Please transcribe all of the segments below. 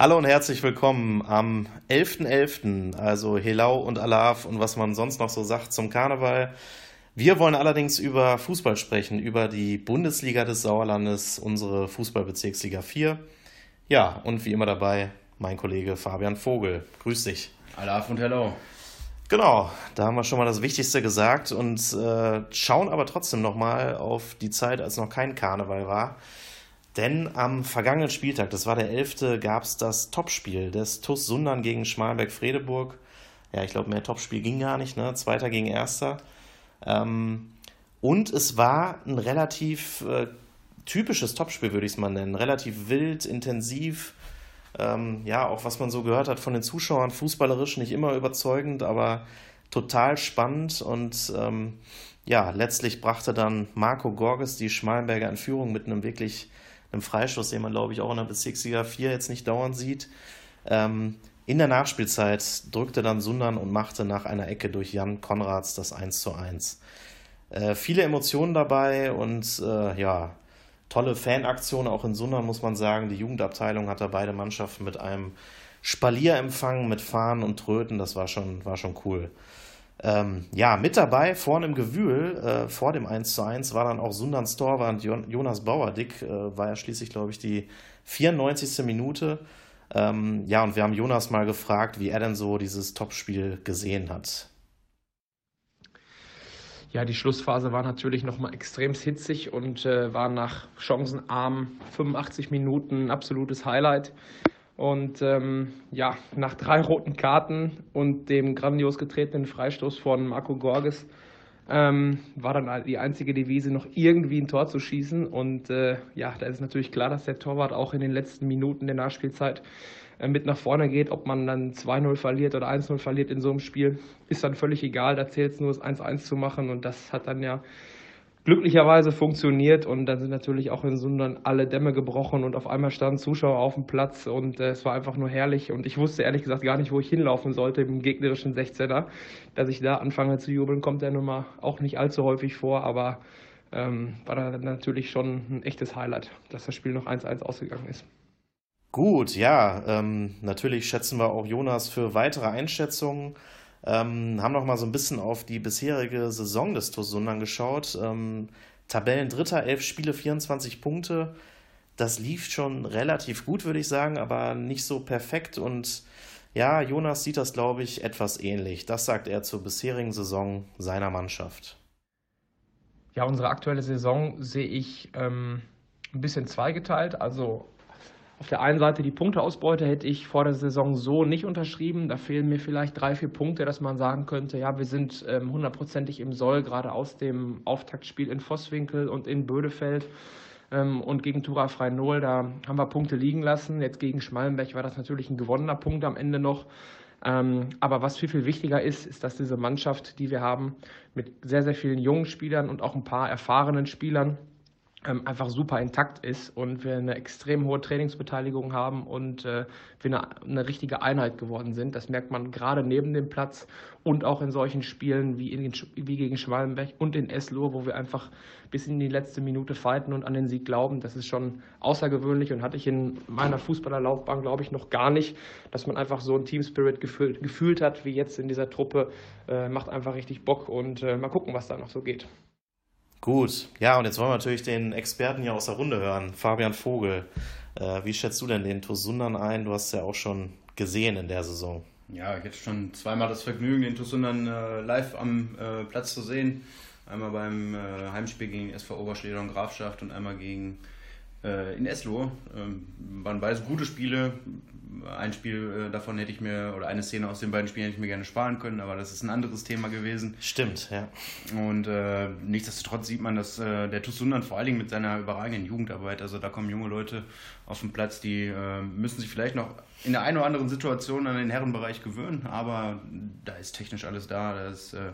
Hallo und herzlich willkommen am 11.11., .11., also Helau und Alaf und was man sonst noch so sagt zum Karneval. Wir wollen allerdings über Fußball sprechen, über die Bundesliga des Sauerlandes, unsere Fußballbezirksliga 4. Ja, und wie immer dabei mein Kollege Fabian Vogel. Grüß dich. Alaf und Hello. Genau, da haben wir schon mal das Wichtigste gesagt und äh, schauen aber trotzdem nochmal auf die Zeit, als noch kein Karneval war. Denn am vergangenen Spieltag, das war der 11., gab es das Topspiel des TuS Sundern gegen Schmalenberg-Fredeburg. Ja, ich glaube, mehr Topspiel ging gar nicht, ne? Zweiter gegen Erster. Ähm, und es war ein relativ äh, typisches Topspiel, würde ich es mal nennen. Relativ wild, intensiv. Ähm, ja, auch was man so gehört hat von den Zuschauern, fußballerisch nicht immer überzeugend, aber total spannend. Und ähm, ja, letztlich brachte dann Marco Gorges die Schmalenberger in Führung mit einem wirklich einem Freistoß, den man, glaube ich, auch in der Bezirksliga 4 jetzt nicht dauernd sieht. Ähm, in der Nachspielzeit drückte dann Sundern und machte nach einer Ecke durch Jan Konrads das 1 zu 1. Äh, viele Emotionen dabei und äh, ja, tolle Fanaktionen auch in Sundern, muss man sagen. Die Jugendabteilung hat da beide Mannschaften mit einem Spalier empfangen, mit Fahnen und Tröten. Das war schon, war schon cool. Ähm, ja, mit dabei, vorne im Gewühl, äh, vor dem 1 zu 1, war dann auch Sunderns Torwart Jonas Bauerdick, äh, war ja schließlich, glaube ich, die 94. Minute. Ähm, ja, und wir haben Jonas mal gefragt, wie er denn so dieses Topspiel gesehen hat. Ja, die Schlussphase war natürlich nochmal extrem hitzig und äh, war nach chancenarm 85 Minuten ein absolutes Highlight. Und ähm, ja, nach drei roten Karten und dem grandios getretenen Freistoß von Marco Gorges ähm, war dann die einzige Devise, noch irgendwie ein Tor zu schießen. Und äh, ja, da ist natürlich klar, dass der Torwart auch in den letzten Minuten der Nachspielzeit äh, mit nach vorne geht. Ob man dann 2-0 verliert oder 1-0 verliert in so einem Spiel, ist dann völlig egal. Da zählt es nur, das 1-1 zu machen. Und das hat dann ja glücklicherweise funktioniert und dann sind natürlich auch in Sundern alle Dämme gebrochen und auf einmal standen Zuschauer auf dem Platz und äh, es war einfach nur herrlich und ich wusste ehrlich gesagt gar nicht, wo ich hinlaufen sollte im gegnerischen 16er. Dass ich da anfange zu jubeln, kommt ja nun mal auch nicht allzu häufig vor, aber ähm, war dann natürlich schon ein echtes Highlight, dass das Spiel noch 1-1 ausgegangen ist. Gut, ja, ähm, natürlich schätzen wir auch Jonas für weitere Einschätzungen. Ähm, haben noch mal so ein bisschen auf die bisherige Saison des TuS geschaut. Ähm, Tabellendritter, 11 Spiele, 24 Punkte. Das lief schon relativ gut, würde ich sagen, aber nicht so perfekt. Und ja, Jonas sieht das, glaube ich, etwas ähnlich. Das sagt er zur bisherigen Saison seiner Mannschaft. Ja, unsere aktuelle Saison sehe ich ähm, ein bisschen zweigeteilt. Also auf der einen Seite die Punkteausbeute hätte ich vor der Saison so nicht unterschrieben. Da fehlen mir vielleicht drei, vier Punkte, dass man sagen könnte, ja, wir sind ähm, hundertprozentig im Soll, gerade aus dem Auftaktspiel in Vosswinkel und in Bödefeld ähm, und gegen Tura Freinol, da haben wir Punkte liegen lassen. Jetzt gegen Schmallenberg war das natürlich ein gewonnener Punkt am Ende noch. Ähm, aber was viel, viel wichtiger ist, ist, dass diese Mannschaft, die wir haben, mit sehr, sehr vielen jungen Spielern und auch ein paar erfahrenen Spielern, ähm, einfach super intakt ist und wir eine extrem hohe Trainingsbeteiligung haben und äh, wir eine, eine, richtige Einheit geworden sind. Das merkt man gerade neben dem Platz und auch in solchen Spielen wie, in, wie gegen Schwallenberg und in Eslohe, wo wir einfach bis in die letzte Minute fighten und an den Sieg glauben. Das ist schon außergewöhnlich und hatte ich in meiner Fußballerlaufbahn, glaube ich, noch gar nicht, dass man einfach so einen Team-Spirit gefühlt, gefühlt hat wie jetzt in dieser Truppe. Äh, macht einfach richtig Bock und äh, mal gucken, was da noch so geht. Gut, ja, und jetzt wollen wir natürlich den Experten hier aus der Runde hören. Fabian Vogel, äh, wie schätzt du denn den Tosundan ein? Du hast ja auch schon gesehen in der Saison. Ja, ich hatte schon zweimal das Vergnügen, den Tosundan äh, live am äh, Platz zu sehen. Einmal beim äh, Heimspiel gegen SV Oberschleder und Grafschaft und einmal gegen äh, in Eslo. Ähm, waren beides gute Spiele, ein Spiel äh, davon hätte ich mir, oder eine Szene aus den beiden Spielen hätte ich mir gerne sparen können, aber das ist ein anderes Thema gewesen. Stimmt, ja. Und äh, nichtsdestotrotz sieht man, dass äh, der TuS Sundern vor allen Dingen mit seiner überragenden Jugendarbeit, also da kommen junge Leute auf den Platz, die äh, müssen sich vielleicht noch in der einen oder anderen Situation an den Herrenbereich gewöhnen, aber da ist technisch alles da, da ist äh,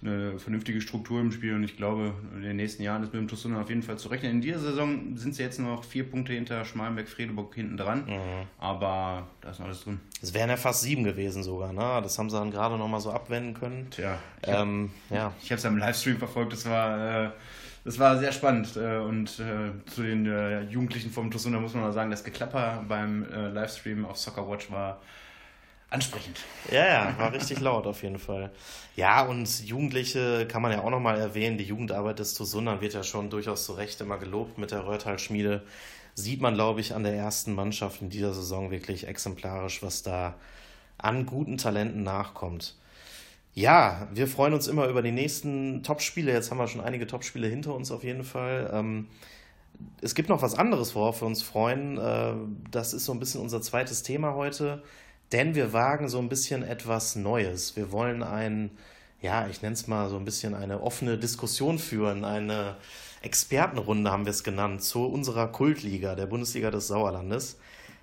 eine vernünftige Struktur im Spiel und ich glaube, in den nächsten Jahren ist mit dem TuS Sundern auf jeden Fall zu rechnen. In dieser Saison sind sie jetzt noch vier Punkte hinter Schmalenberg-Fredeburg hinten dran, mhm. aber da ist noch alles drin. Es wären ja fast sieben gewesen sogar, ne? Das haben sie dann gerade noch mal so abwenden können. Tja, ich ähm, habe es ja. im Livestream verfolgt, das war... Äh, das war sehr spannend. Äh, und äh, zu den äh, Jugendlichen vom Tosunda muss man mal sagen, das Geklapper beim Livestream auf Soccer Watch war ansprechend. Ja, ja, war richtig laut auf jeden Fall. Ja, und Jugendliche kann man ja auch nochmal erwähnen. Die Jugendarbeit des Tosundern wird ja schon durchaus zu Recht immer gelobt mit der Röhrtal-Schmiede. Sieht man, glaube ich, an der ersten Mannschaft in dieser Saison wirklich exemplarisch, was da an guten Talenten nachkommt. Ja, wir freuen uns immer über die nächsten Topspiele. Jetzt haben wir schon einige Topspiele hinter uns auf jeden Fall. Ähm, es gibt noch was anderes, worauf wir uns freuen. Äh, das ist so ein bisschen unser zweites Thema heute, denn wir wagen so ein bisschen etwas Neues. Wir wollen ein, ja, ich nenne es mal so ein bisschen eine offene Diskussion führen, eine Expertenrunde haben wir es genannt, zu unserer Kultliga, der Bundesliga des Sauerlandes.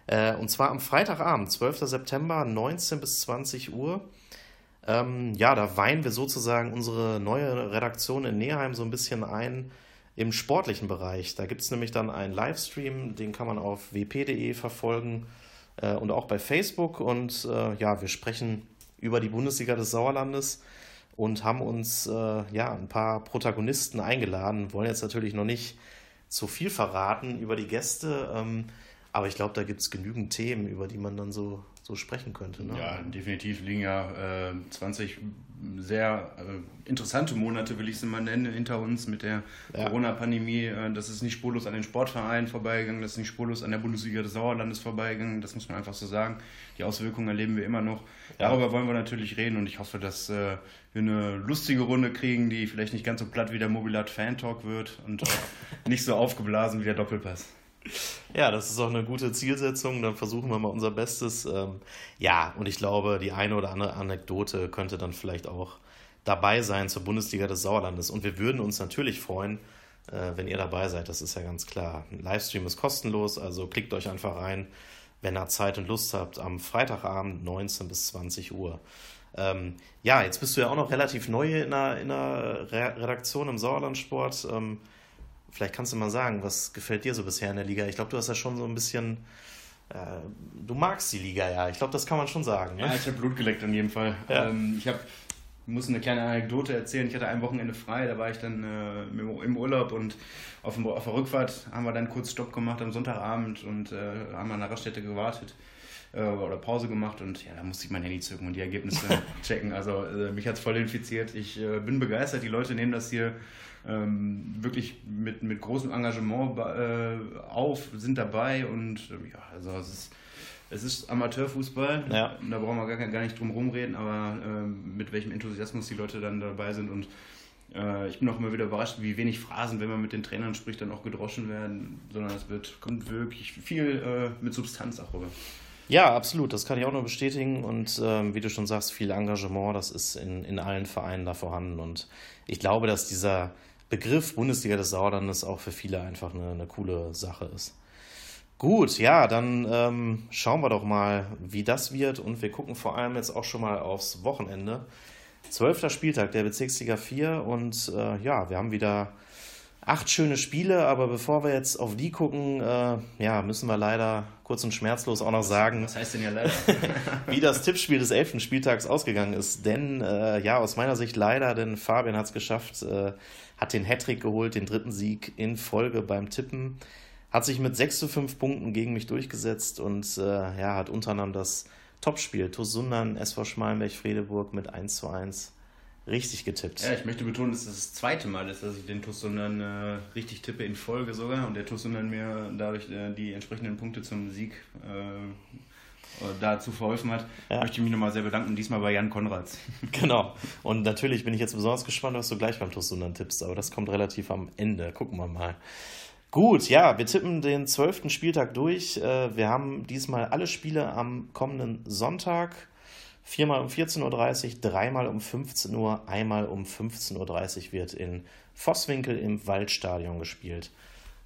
Äh, und zwar am Freitagabend, 12. September, 19 bis 20 Uhr. Ähm, ja, da weihen wir sozusagen unsere neue Redaktion in Neheim so ein bisschen ein im sportlichen Bereich. Da gibt es nämlich dann einen Livestream, den kann man auf wp.de verfolgen äh, und auch bei Facebook. Und äh, ja, wir sprechen über die Bundesliga des Sauerlandes und haben uns äh, ja ein paar Protagonisten eingeladen. Wollen jetzt natürlich noch nicht zu viel verraten über die Gäste. Ähm, aber ich glaube, da gibt es genügend Themen, über die man dann so, so sprechen könnte. Ne? Ja, definitiv liegen ja äh, 20 sehr äh, interessante Monate, will ich es mal nennen, hinter uns mit der ja. Corona-Pandemie. Äh, das ist nicht spurlos an den Sportvereinen vorbeigegangen, das ist nicht spurlos an der Bundesliga des Sauerlandes vorbeigegangen, das muss man einfach so sagen. Die Auswirkungen erleben wir immer noch. Ja. Darüber wollen wir natürlich reden und ich hoffe, dass äh, wir eine lustige Runde kriegen, die vielleicht nicht ganz so platt wie der Mobilat Fan Talk wird und nicht so aufgeblasen wie der Doppelpass. Ja, das ist auch eine gute Zielsetzung. Dann versuchen wir mal unser Bestes. Ähm, ja, und ich glaube, die eine oder andere Anekdote könnte dann vielleicht auch dabei sein zur Bundesliga des Sauerlandes. Und wir würden uns natürlich freuen, äh, wenn ihr dabei seid. Das ist ja ganz klar. Ein Livestream ist kostenlos, also klickt euch einfach rein, wenn ihr Zeit und Lust habt, am Freitagabend 19 bis 20 Uhr. Ähm, ja, jetzt bist du ja auch noch relativ neu in der, in der Redaktion im Sauerlandsport. Ähm, Vielleicht kannst du mal sagen, was gefällt dir so bisher in der Liga? Ich glaube, du hast ja schon so ein bisschen. Äh, du magst die Liga ja. Ich glaube, das kann man schon sagen. Ne? Ja, ich habe Blut geleckt in jedem Fall. Ja. Ähm, ich habe muss eine kleine Anekdote erzählen. Ich hatte ein Wochenende frei, da war ich dann äh, im Urlaub und auf, dem, auf, der Rückfahrt haben wir dann kurz Stopp gemacht am Sonntagabend und äh, haben an der Raststätte gewartet äh, oder Pause gemacht und ja, da musste ich mein Handy zücken und die Ergebnisse checken. Also äh, mich hat es voll infiziert. Ich äh, bin begeistert. Die Leute nehmen das hier ähm, wirklich mit, mit großem Engagement äh, auf, sind dabei und äh, ja, also es ist, es ist Amateurfußball, ja. da brauchen wir gar, gar nicht drum rumreden, aber äh, mit welchem Enthusiasmus die Leute dann dabei sind und äh, ich bin auch immer wieder überrascht, wie wenig Phrasen, wenn man mit den Trainern spricht, dann auch gedroschen werden, sondern es wird, kommt wirklich viel äh, mit Substanz auch rüber. Ja, absolut, das kann ich auch nur bestätigen und ähm, wie du schon sagst, viel Engagement, das ist in, in allen Vereinen da vorhanden und ich glaube, dass dieser Begriff Bundesliga des Sauerlandes auch für viele einfach eine, eine coole Sache ist. Gut, ja, dann ähm, schauen wir doch mal, wie das wird und wir gucken vor allem jetzt auch schon mal aufs Wochenende. Zwölfter Spieltag der Bezirksliga 4 und äh, ja, wir haben wieder acht schöne Spiele, aber bevor wir jetzt auf die gucken, äh, ja, müssen wir leider kurz und schmerzlos auch noch sagen, was heißt denn ja leider? wie das Tippspiel des elften Spieltags ausgegangen ist. Denn äh, ja, aus meiner Sicht leider, denn Fabian hat es geschafft, äh, hat den Hattrick geholt, den dritten Sieg in Folge beim Tippen, hat sich mit 6 zu 5 Punkten gegen mich durchgesetzt und äh, ja, hat unter anderem das Topspiel TuS Sundern, SV Schmalenberg-Fredeburg mit 1 zu 1 richtig getippt. Ja, ich möchte betonen, dass das das zweite Mal ist, dass ich den TuS äh, richtig tippe in Folge sogar und der TuS mir dadurch äh, die entsprechenden Punkte zum Sieg äh, dazu verholfen hat, ja. möchte ich mich nochmal sehr bedanken, diesmal bei Jan Konrads. Genau. Und natürlich bin ich jetzt besonders gespannt, was du gleich beim Tostunden tippst, aber das kommt relativ am Ende. Gucken wir mal. Gut, ja, wir tippen den zwölften Spieltag durch. Äh, wir haben diesmal alle Spiele am kommenden Sonntag. Viermal um 14.30 Uhr, dreimal um 15 Uhr, einmal um 15.30 Uhr wird in Vosswinkel im Waldstadion gespielt.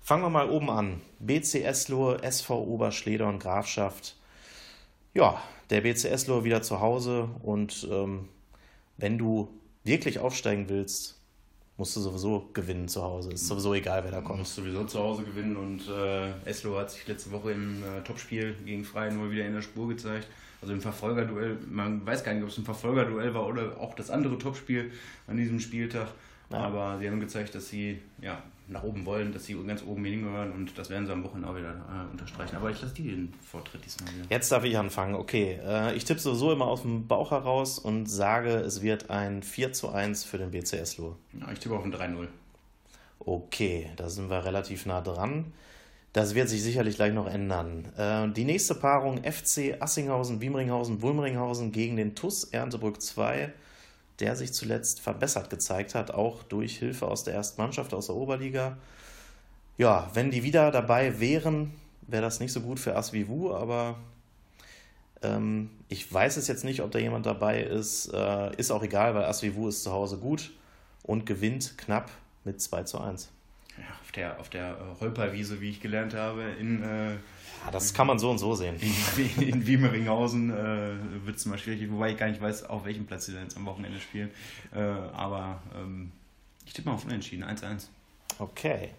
Fangen wir mal oben an. BC Eslohe, SV Oberschledern Grafschaft ja, der BCS Lohr wieder zu Hause und ähm, wenn du wirklich aufsteigen willst, musst du sowieso gewinnen zu Hause. Ist sowieso egal, wer da kommt. Du musst sowieso zu Hause gewinnen und äh, Eslo hat sich letzte Woche im äh, Topspiel gegen Freien nur wieder in der Spur gezeigt. Also im Verfolgerduell, man weiß gar nicht, ob es ein Verfolgerduell war oder auch das andere Topspiel an diesem Spieltag. Ja. Aber sie haben gezeigt, dass sie ja, nach oben wollen, dass sie ganz oben hingehören und das werden sie am Wochenende auch wieder äh, unterstreichen. Aber ich lasse die den Vortritt diesmal wieder. Jetzt darf ich anfangen. Okay, äh, ich tippe sowieso immer aus dem Bauch heraus und sage, es wird ein 4 zu 1 für den BCS Lohr. Ja, ich tippe auf ein 3-0. Okay, da sind wir relativ nah dran. Das wird sich sicherlich gleich noch ändern. Äh, die nächste Paarung FC Assinghausen, Wiemringhausen, Wulmringhausen gegen den TUS Erntebrück 2 der sich zuletzt verbessert gezeigt hat, auch durch Hilfe aus der ersten Mannschaft aus der Oberliga. Ja, wenn die wieder dabei wären, wäre das nicht so gut für Asvivu, aber ähm, ich weiß es jetzt nicht, ob da jemand dabei ist. Äh, ist auch egal, weil Asvivu ist zu Hause gut und gewinnt knapp mit 2 zu 1. Ja, auf der, auf der äh, Holperwiese, wie ich gelernt habe, in äh, ja, das kann man so und so sehen. In, in Wiemeringhausen äh, wird es mal schwierig, wobei ich gar nicht weiß, auf welchem Platz sie dann jetzt am Wochenende spielen. Äh, aber ähm, ich tippe mal auf Unentschieden, 1-1. Okay.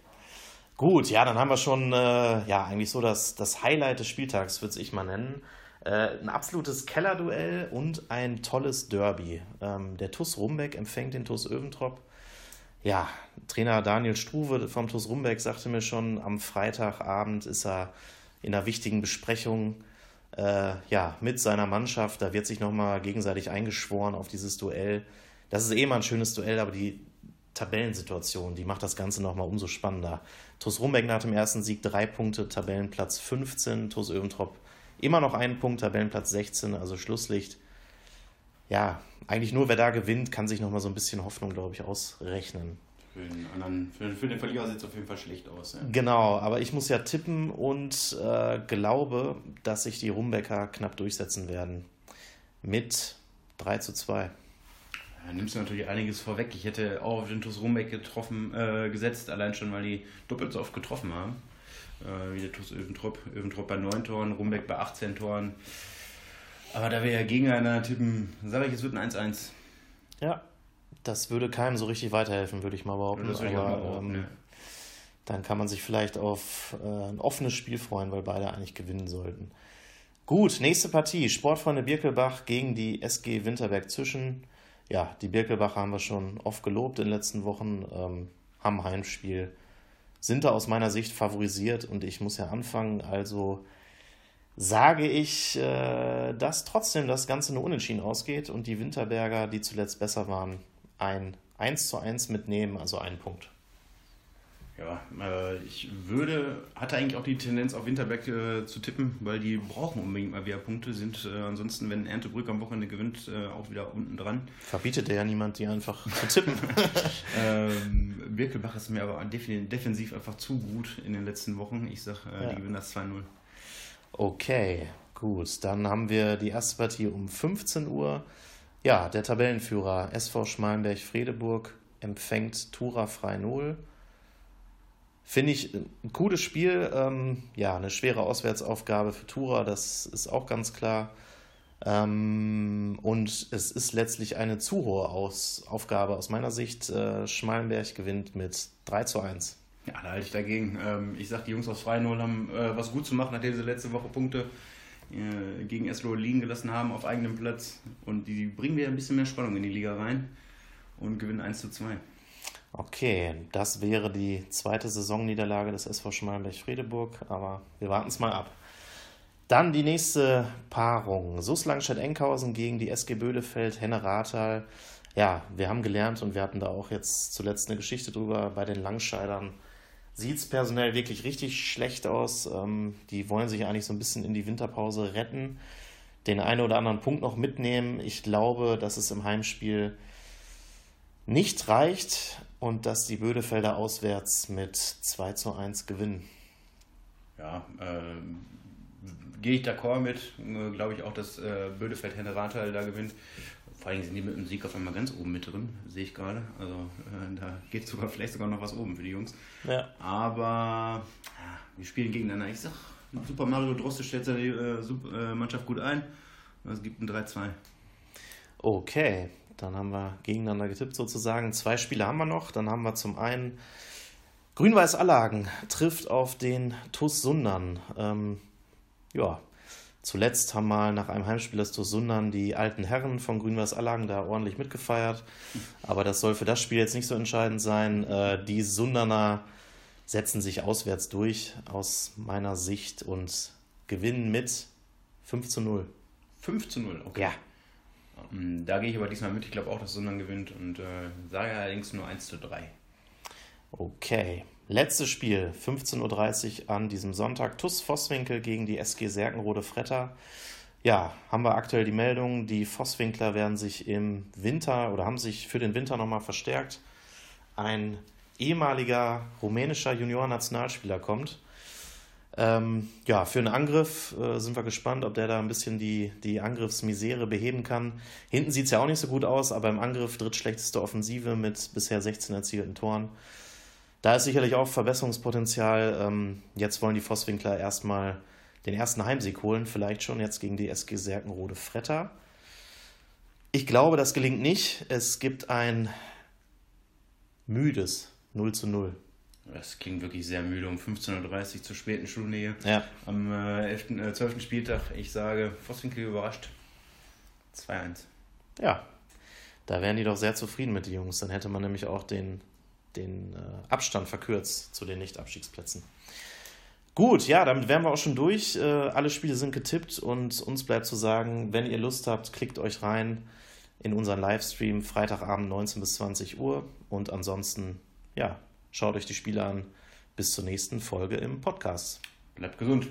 Gut, ja, dann haben wir schon äh, ja eigentlich so das, das Highlight des Spieltags, würde ich mal nennen. Äh, ein absolutes Kellerduell und ein tolles Derby. Ähm, der TUS Rumbeck empfängt den TUS Öventrop. Ja, Trainer Daniel Struve vom TUS Rumbeck sagte mir schon, am Freitagabend ist er in einer wichtigen Besprechung äh, ja, mit seiner Mannschaft. Da wird sich nochmal gegenseitig eingeschworen auf dieses Duell. Das ist eh mal ein schönes Duell, aber die Tabellensituation, die macht das Ganze nochmal umso spannender. TuS Rumbeck nach dem ersten Sieg drei Punkte, Tabellenplatz 15, TuS Öventrop immer noch einen Punkt, Tabellenplatz 16, also Schlusslicht. Ja, eigentlich nur wer da gewinnt, kann sich nochmal so ein bisschen Hoffnung, glaube ich, ausrechnen. Für den, anderen, für, für den Verlierer sieht es auf jeden Fall schlecht aus. Ja. Genau, aber ich muss ja tippen und äh, glaube, dass sich die Rumbecker knapp durchsetzen werden. Mit 3 zu 2. Da nimmst du natürlich einiges vorweg. Ich hätte auch auf den TuS Rumbeck getroffen, äh, gesetzt, allein schon, weil die doppelt so oft getroffen haben. Äh, wie der TuS Öventrop. Öventrop bei 9 Toren, Rumbeck bei 18 Toren. Aber da wir ja gegeneinander tippen, sage ich, es wird ein 1-1. Ja, das würde keinem so richtig weiterhelfen, würde ich mal behaupten. Das Aber, mal behaupten, ähm, Dann kann man sich vielleicht auf äh, ein offenes Spiel freuen, weil beide eigentlich gewinnen sollten. Gut, nächste Partie. Sportfreunde Birkelbach gegen die SG Winterberg Zwischen. Ja, die Birkelbacher haben wir schon oft gelobt in den letzten Wochen, ähm, haben Heimspiel, sind da aus meiner Sicht favorisiert und ich muss ja anfangen. Also sage ich, äh, dass trotzdem das Ganze nur unentschieden ausgeht und die Winterberger, die zuletzt besser waren, ein 1 zu 1 mitnehmen, also einen Punkt. Ja, äh, ich würde, hatte eigentlich auch die Tendenz auf Winterberg äh, zu tippen, weil die brauchen unbedingt mal wieder Punkte, sind ansonsten, wenn Erntebrück am Wochenende gewinnt, auch wieder unten dran. Verbietet ja niemand, die einfach zu tippen. ähm, Birkelbach ist mir aber defensiv einfach zu gut in den letzten Wochen. Ich sage, äh, ja. die gewinnen das 2-0. Okay, gut. Dann haben wir die erste Partie um 15 Uhr. Ja, der Tabellenführer SV Schmalenberg-Fredeburg empfängt Tura Frei 0. Finde ich ein cooles Spiel. Ähm, ja, eine schwere Auswärtsaufgabe für Tura, das ist auch ganz klar. Ähm, und es ist letztlich eine zu hohe Aus Aufgabe aus meiner Sicht. Äh, Schmalenberg gewinnt mit 3 zu 1. Ja, da halte ich dagegen. Ähm, ich sage, die Jungs aus Freien haben äh, was gut zu machen, nachdem sie letzte Woche Punkte äh, gegen Eslo liegen gelassen haben auf eigenem Platz. Und die bringen wieder ein bisschen mehr Spannung in die Liga rein und gewinnen 1 zu 2. Okay, das wäre die zweite Saisonniederlage des SV Schmalenberg-Fredeburg, aber wir warten es mal ab. Dann die nächste Paarung. SUS Langstedt-Enkhausen gegen die SG Böhlefeld, Henne Rathal. Ja, wir haben gelernt und wir hatten da auch jetzt zuletzt eine Geschichte drüber bei den Langscheidern sieht es personell wirklich richtig schlecht aus. Ähm, die wollen sich eigentlich so ein bisschen in die Winterpause retten, den einen oder anderen Punkt noch mitnehmen. Ich glaube, dass es im Heimspiel nicht reicht und dass die Bödefelder auswärts mit 2 zu 1 gewinnen. Ja, äh, gehe ich d'accord mit. Glaube ich auch, dass äh, Bödefeld Henne Rathal da gewinnt. Vor allem sind die mit dem Sieg auf einmal ganz oben mit drin, sehe ich gerade. Also äh, da geht sogar vielleicht sogar noch was oben für die Jungs. Ja. Aber ja, wir spielen gegeneinander. Ich sag, Super Mario Droste stellt seine äh, äh, Mannschaft gut ein. Es gibt ein 3-2. Okay, dann haben wir gegeneinander getippt sozusagen. Zwei Spiele haben wir noch. Dann haben wir zum einen Grün-Weiß Allagen trifft auf den TuS Sundern. Ähm, ja, Zuletzt haben mal nach einem Heimspiel des Sundern die alten Herren von Grün-Weiß Allagen da ordentlich mitgefeiert. Aber das soll für das Spiel jetzt nicht so entscheidend sein. Äh, die Sunderner setzen sich auswärts durch, aus meiner Sicht, und gewinnen mit 5 zu 0. 5 zu 0, okay. Ja. Ähm, Da gehe ich aber diesmal mit. Ich glaube auch, dass Sundern gewinnt und äh, sage allerdings nur 1 zu 3. Okay. Letztes Spiel, 15.30 Uhr an diesem Sonntag. TuS Vosswinkel gegen die SG Serkenrode Fretter. Ja, haben wir aktuell die Meldung, die Vosswinkler werden sich im Winter oder haben sich für den Winter nochmal verstärkt. Ein ehemaliger rumänischer Junior-Nationalspieler kommt. Ähm, ja, für einen Angriff äh, sind wir gespannt, ob der da ein bisschen die, die Angriffsmisere beheben kann. Hinten sieht es ja auch nicht so gut aus, aber im Angriff drittschlechteste Offensive mit bisher 16 erzielten Toren. Da ist sicherlich auch Verbesserungspotenzial. Ähm, jetzt wollen die Vosswinkler erstmal den ersten Heimsieg holen, vielleicht schon jetzt gegen die SG Serkenrode Fretter. Ich glaube, das gelingt nicht. Es gibt ein müdes 0 zu 0. Das klingt wirklich sehr müde um 15.30 Uhr zur späten Schulnähe. Ja. Am äh, 11., äh, 12. Spieltag, ich sage, Vosswinkel überrascht. 2-1. Ja, da wären die doch sehr zufrieden mit den Jungs. Dann hätte man nämlich auch den, den äh, Abstand verkürzt zu den Nicht-Abstiegsplätzen. Gut, ja, damit wären wir auch schon durch. Äh, alle Spiele sind getippt und uns bleibt zu sagen, wenn ihr Lust habt, klickt euch rein in unseren Livestream Freitagabend 19 bis 20 Uhr und ansonsten, ja, schaut euch die Spiele an. Bis zur nächsten Folge im Podcast. Bleibt gesund.